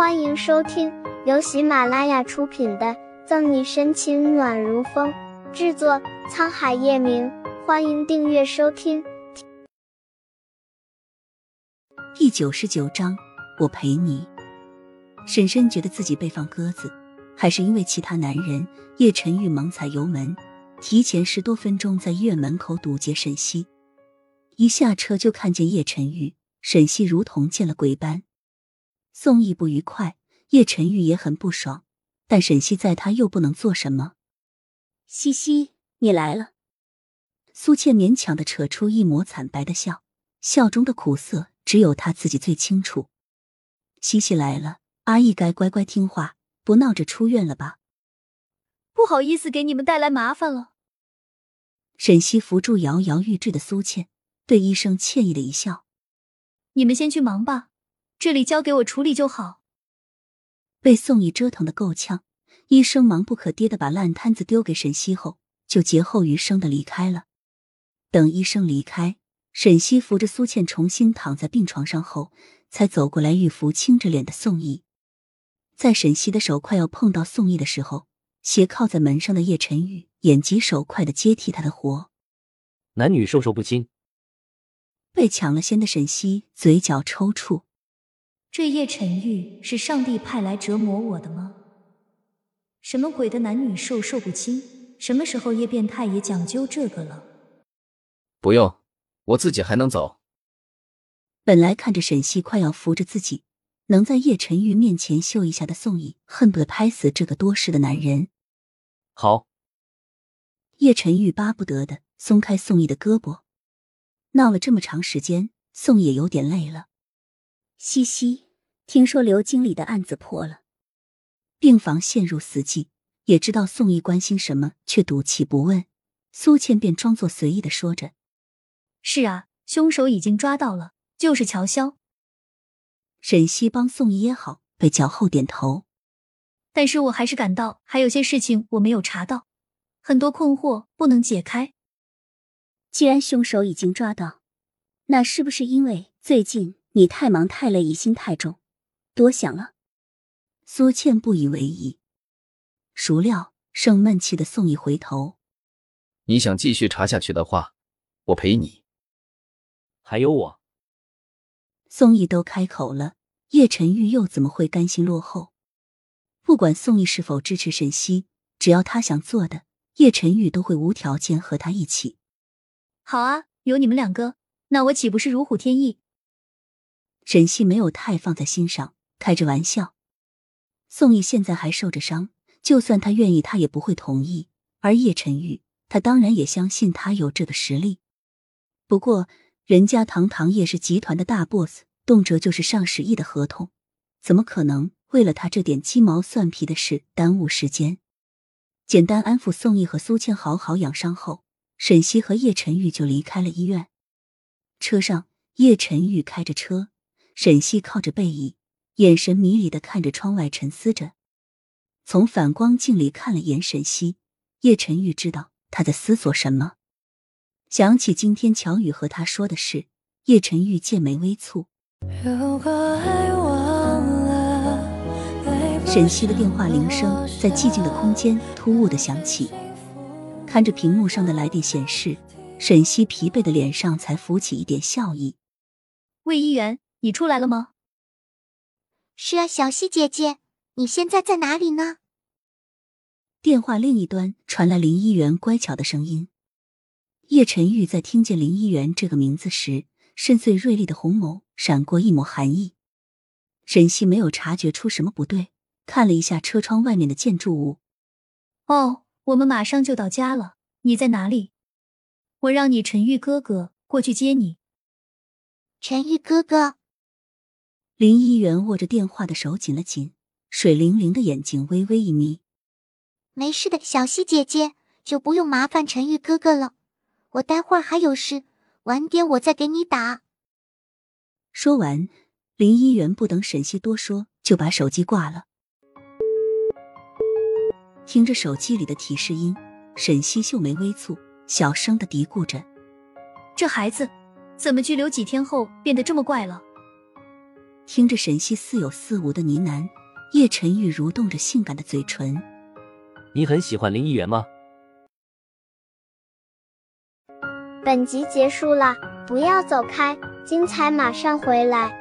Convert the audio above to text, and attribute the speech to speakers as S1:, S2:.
S1: 欢迎收听由喜马拉雅出品的《赠你深情暖如风》，制作沧海夜明。欢迎订阅收听。
S2: 第九十九章，我陪你。沈深觉得自己被放鸽子，还是因为其他男人？叶晨玉猛踩油门，提前十多分钟在医院门口堵截沈西。一下车就看见叶晨玉，沈西如同见了鬼般。宋义不愉快，叶晨玉也很不爽，但沈西在他又不能做什么。
S3: 西西，你来了。
S2: 苏倩勉强的扯出一抹惨白的笑，笑中的苦涩只有他自己最清楚。西西来了，阿义该乖乖听话，不闹着出院了吧？
S3: 不好意思，给你们带来麻烦了。
S2: 沈西扶住摇摇欲坠的苏倩，对医生歉意的一笑：“
S3: 你们先去忙吧。”这里交给我处理就好。
S2: 被宋义折腾的够呛，医生忙不可迭的把烂摊子丢给沈西后，就劫后余生的离开了。等医生离开，沈西扶着苏倩重新躺在病床上后，才走过来，玉扶青着脸的宋义。在沈西的手快要碰到宋义的时候，斜靠在门上的叶晨玉眼疾手快的接替他的活。
S4: 男女授受不亲。
S2: 被抢了先的沈西嘴角抽搐。
S3: 这叶晨玉是上帝派来折磨我的吗？什么鬼的男女授受不亲？什么时候叶变态也讲究这个了？
S4: 不用，我自己还能走。
S2: 本来看着沈西快要扶着自己，能在叶晨玉面前秀一下的宋义，恨不得拍死这个多事的男人。
S4: 好，
S2: 叶晨玉巴不得的松开宋义的胳膊。闹了这么长时间，宋也有点累了。
S3: 西西，听说刘经理的案子破了，
S2: 病房陷入死寂。也知道宋义关心什么，却赌气不问。苏倩便装作随意的说着：“
S3: 是啊，凶手已经抓到了，就是乔潇。”
S2: 沈西帮宋义掖好被脚后点头。
S3: 但是我还是感到还有些事情我没有查到，很多困惑不能解开。既然凶手已经抓到，那是不是因为最近？你太忙太累，疑心太重，多想了。
S2: 苏倩不以为意，孰料生闷气的宋义回头：“
S4: 你想继续查下去的话，我陪你。还有我。”
S2: 宋义都开口了，叶晨玉又怎么会甘心落后？不管宋义是否支持沈西，只要他想做的，叶晨玉都会无条件和他一起。
S3: 好啊，有你们两个，那我岂不是如虎添翼？
S2: 沈西没有太放在心上，开着玩笑。宋义现在还受着伤，就算他愿意，他也不会同意。而叶晨玉，他当然也相信他有这个实力。不过，人家堂堂叶氏集团的大 boss，动辄就是上十亿的合同，怎么可能为了他这点鸡毛蒜皮的事耽误时间？简单安抚宋义和苏倩，好好养伤后，沈西和叶晨玉就离开了医院。车上，叶晨玉开着车。沈西靠着背椅，眼神迷离的看着窗外，沉思着。从反光镜里看了眼沈西，叶晨玉知道他在思索什么。想起今天乔宇和他说的事，叶晨玉剑眉微蹙。沈西的电话铃声在寂静的空间突兀的响起，看着屏幕上的来电显示，沈西疲惫的脸上才浮起一点笑意。
S3: 魏一元。你出来了吗？
S1: 是啊，小溪姐姐，你现在在哪里呢？
S2: 电话另一端传来林一元乖巧的声音。叶晨玉在听见林一元这个名字时，深邃锐利的红眸闪过一抹寒意。沈西没有察觉出什么不对，看了一下车窗外面的建筑物。
S3: 哦，我们马上就到家了。你在哪里？我让你陈玉哥哥过去接你。
S1: 陈玉哥哥。
S2: 林一元握着电话的手紧了紧，水灵灵的眼睛微微一眯。
S1: 没事的，小溪姐姐，就不用麻烦陈玉哥哥了。我待会儿还有事，晚点我再给你打。
S2: 说完，林一元不等沈西多说，就把手机挂了。听着手机里的提示音，沈西秀眉微蹙，小声的嘀咕着：“
S3: 这孩子怎么拘留几天后变得这么怪了？”
S2: 听着沈西似有似无的呢喃，叶晨玉蠕动着性感的嘴唇。
S5: 你很喜欢林议员吗？
S1: 本集结束了，不要走开，精彩马上回来。